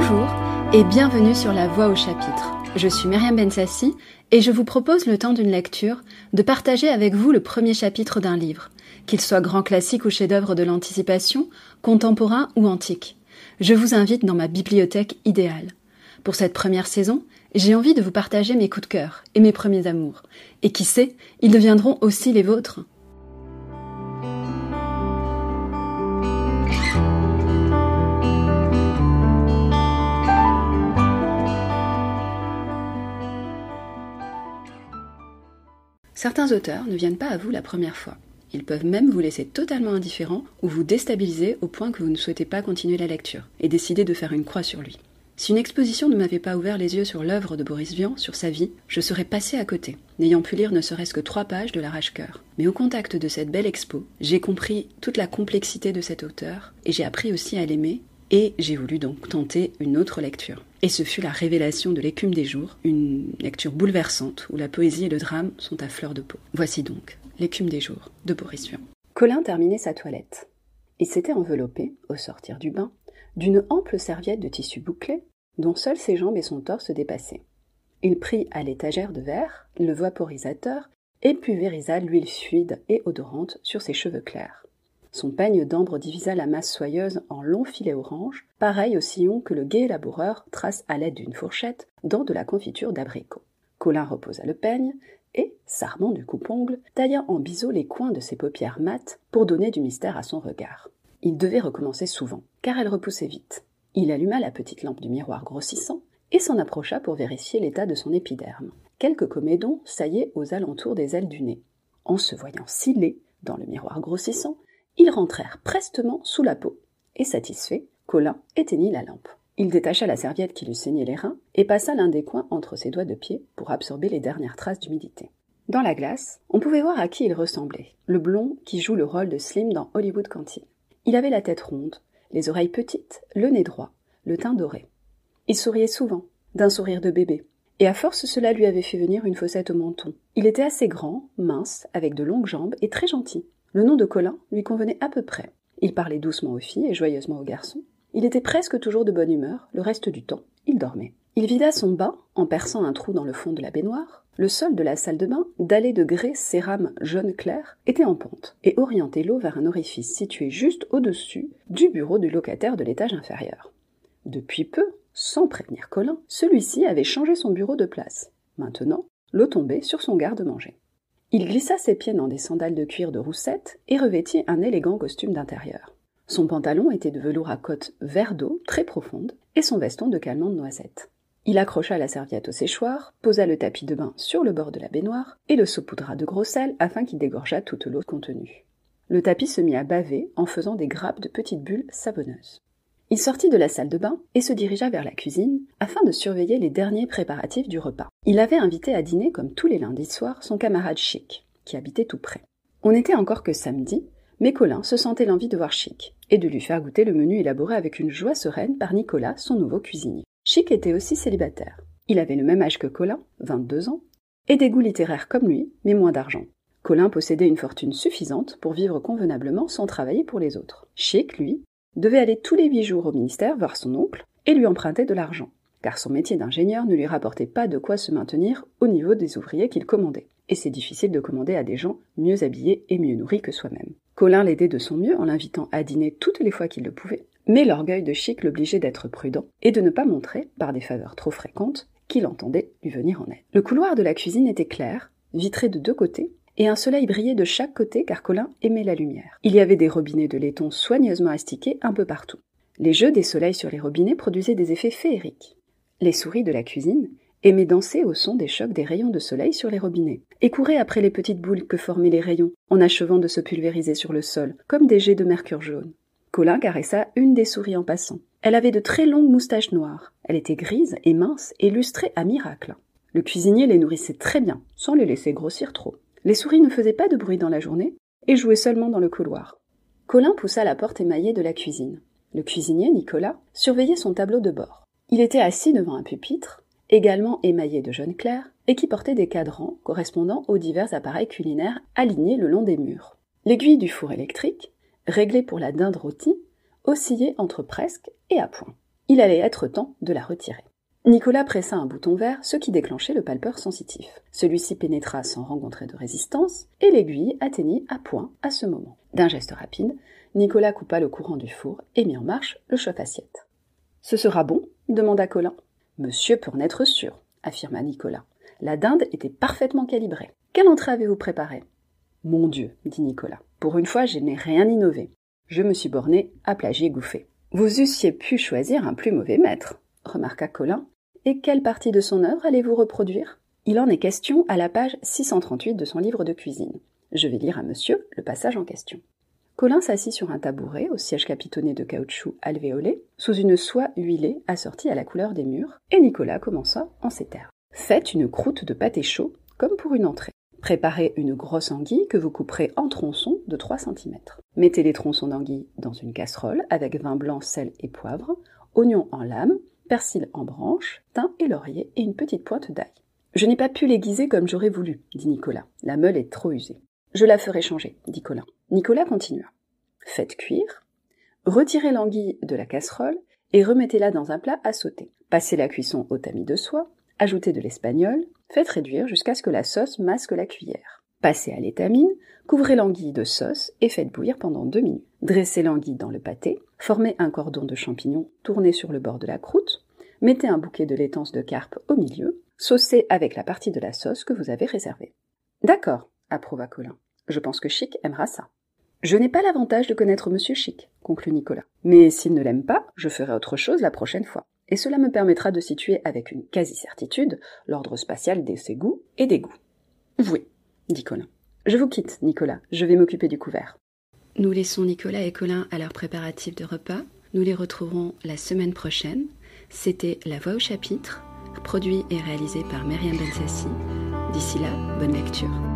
Bonjour et bienvenue sur La Voix au chapitre. Je suis Myriam Bensassi et je vous propose le temps d'une lecture de partager avec vous le premier chapitre d'un livre, qu'il soit grand classique ou chef-d'œuvre de l'anticipation, contemporain ou antique. Je vous invite dans ma bibliothèque idéale. Pour cette première saison, j'ai envie de vous partager mes coups de cœur et mes premiers amours. Et qui sait, ils deviendront aussi les vôtres. Certains auteurs ne viennent pas à vous la première fois. Ils peuvent même vous laisser totalement indifférent ou vous déstabiliser au point que vous ne souhaitez pas continuer la lecture et décider de faire une croix sur lui. Si une exposition ne m'avait pas ouvert les yeux sur l'œuvre de Boris Vian, sur sa vie, je serais passé à côté, n'ayant pu lire ne serait-ce que trois pages de l'arrache-cœur. Mais au contact de cette belle expo, j'ai compris toute la complexité de cet auteur et j'ai appris aussi à l'aimer et j'ai voulu donc tenter une autre lecture. Et ce fut la révélation de l'écume des jours, une lecture bouleversante où la poésie et le drame sont à fleur de peau. Voici donc l'écume des jours de Boris Vian. Colin terminait sa toilette. Il s'était enveloppé, au sortir du bain, d'une ample serviette de tissu bouclé dont seules ses jambes et son torse dépassaient. Il prit à l'étagère de verre le vaporisateur et pulvérisa l'huile fluide et odorante sur ses cheveux clairs. Son peigne d'ambre divisa la masse soyeuse en longs filets orange, pareil au sillon que le gai laboureur trace à l'aide d'une fourchette dans de la confiture d'abricot. Colin reposa le peigne et, s'armant du coupe-ongle, tailla en biseau les coins de ses paupières mates pour donner du mystère à son regard. Il devait recommencer souvent, car elle repoussait vite. Il alluma la petite lampe du miroir grossissant et s'en approcha pour vérifier l'état de son épiderme. Quelques comédons saillaient aux alentours des ailes du nez. En se voyant si dans le miroir grossissant, ils rentrèrent prestement sous la peau, et satisfait, Colin éteignit la lampe. Il détacha la serviette qui lui saignait les reins et passa l'un des coins entre ses doigts de pied pour absorber les dernières traces d'humidité. Dans la glace, on pouvait voir à qui il ressemblait, le blond qui joue le rôle de Slim dans Hollywood Canteen. Il avait la tête ronde, les oreilles petites, le nez droit, le teint doré. Il souriait souvent, d'un sourire de bébé, et à force cela lui avait fait venir une fossette au menton. Il était assez grand, mince, avec de longues jambes et très gentil. Le nom de Colin lui convenait à peu près. Il parlait doucement aux filles et joyeusement aux garçons. Il était presque toujours de bonne humeur, le reste du temps, il dormait. Il vida son bain en perçant un trou dans le fond de la baignoire. Le sol de la salle de bain, dallé de grès cérame jaune clair, était en pente et orientait l'eau vers un orifice situé juste au-dessus du bureau du locataire de l'étage inférieur. Depuis peu, sans prévenir Colin, celui-ci avait changé son bureau de place. Maintenant, l'eau tombait sur son garde-manger. Il glissa ses pieds dans des sandales de cuir de roussette et revêtit un élégant costume d'intérieur. Son pantalon était de velours à côte vert d'eau très profonde et son veston de calmant de noisette. Il accrocha la serviette au séchoir, posa le tapis de bain sur le bord de la baignoire et le saupoudra de gros sel afin qu'il dégorgeât toute l'eau contenue. Le tapis se mit à baver en faisant des grappes de petites bulles savonneuses. Il sortit de la salle de bain et se dirigea vers la cuisine afin de surveiller les derniers préparatifs du repas. Il avait invité à dîner, comme tous les lundis soirs, son camarade Chic, qui habitait tout près. On n'était encore que samedi, mais Colin se sentait l'envie de voir Chic et de lui faire goûter le menu élaboré avec une joie sereine par Nicolas, son nouveau cuisinier. Chic était aussi célibataire. Il avait le même âge que Colin, 22 ans, et des goûts littéraires comme lui, mais moins d'argent. Colin possédait une fortune suffisante pour vivre convenablement sans travailler pour les autres. Chic, lui, devait aller tous les huit jours au ministère voir son oncle et lui emprunter de l'argent, car son métier d'ingénieur ne lui rapportait pas de quoi se maintenir au niveau des ouvriers qu'il commandait. Et c'est difficile de commander à des gens mieux habillés et mieux nourris que soi-même. Colin l'aidait de son mieux en l'invitant à dîner toutes les fois qu'il le pouvait, mais l'orgueil de Chic l'obligeait d'être prudent et de ne pas montrer, par des faveurs trop fréquentes, qu'il entendait lui venir en aide. Le couloir de la cuisine était clair, vitré de deux côtés, et un soleil brillait de chaque côté car Colin aimait la lumière. Il y avait des robinets de laiton soigneusement astiqués un peu partout. Les jeux des soleils sur les robinets produisaient des effets féeriques. Les souris de la cuisine aimaient danser au son des chocs des rayons de soleil sur les robinets, et couraient après les petites boules que formaient les rayons, en achevant de se pulvériser sur le sol, comme des jets de mercure jaune. Colin caressa une des souris en passant. Elle avait de très longues moustaches noires. Elle était grise et mince et lustrée à miracle. Le cuisinier les nourrissait très bien, sans les laisser grossir trop. Les souris ne faisaient pas de bruit dans la journée et jouaient seulement dans le couloir. Colin poussa la porte émaillée de la cuisine. Le cuisinier, Nicolas, surveillait son tableau de bord. Il était assis devant un pupitre, également émaillé de jaune clair, et qui portait des cadrans correspondant aux divers appareils culinaires alignés le long des murs. L'aiguille du four électrique, réglée pour la dinde rôtie, oscillait entre presque et à point. Il allait être temps de la retirer. Nicolas pressa un bouton vert, ce qui déclenchait le palpeur sensitif. Celui-ci pénétra sans rencontrer de résistance, et l'aiguille atteignit à point à ce moment. D'un geste rapide, Nicolas coupa le courant du four et mit en marche le chauffe-assiette. Ce sera bon? demanda Colin. Monsieur peut en être sûr, affirma Nicolas. La dinde était parfaitement calibrée. Quelle entrée avez-vous préparée Mon Dieu, dit Nicolas. Pour une fois, je n'ai rien innové. Je me suis borné à plagier Gouffé. Vous eussiez pu choisir un plus mauvais maître, remarqua Colin. Et quelle partie de son œuvre allez-vous reproduire? Il en est question à la page 638 de son livre de cuisine. Je vais lire à monsieur le passage en question. Colin s'assit sur un tabouret au siège capitonné de caoutchouc alvéolé, sous une soie huilée assortie à la couleur des murs, et Nicolas commença en ces termes. Faites une croûte de pâté chaud, comme pour une entrée. Préparez une grosse anguille que vous couperez en tronçons de 3 cm. Mettez les tronçons d'anguille dans une casserole avec vin blanc, sel et poivre, oignons en lame, persil en branches, thym et laurier et une petite pointe d'ail. Je n'ai pas pu l'aiguiser comme j'aurais voulu, dit Nicolas. La meule est trop usée. Je la ferai changer, dit Colin. Nicolas continua. Faites cuire, retirez l'anguille de la casserole et remettez-la dans un plat à sauter. Passez la cuisson au tamis de soie, ajoutez de l'espagnol, faites réduire jusqu'à ce que la sauce masque la cuillère. Passez à l'étamine, couvrez l'anguille de sauce et faites bouillir pendant deux minutes. Dressez l'anguille dans le pâté, formez un cordon de champignons tourné sur le bord de la croûte, mettez un bouquet de laitance de carpe au milieu, saucez avec la partie de la sauce que vous avez réservée. D'accord, approuva Colin. Je pense que Chic aimera ça. Je n'ai pas l'avantage de connaître Monsieur Chic, conclut Nicolas. Mais s'il ne l'aime pas, je ferai autre chose la prochaine fois. Et cela me permettra de situer avec une quasi-certitude l'ordre spatial de ses goûts et des goûts. Oui, dit Colin. Je vous quitte, Nicolas. Je vais m'occuper du couvert. Nous laissons Nicolas et Colin à leur préparatif de repas. Nous les retrouverons la semaine prochaine. C'était La Voix au chapitre, produit et réalisé par Myriam Bensassi. D'ici là, bonne lecture.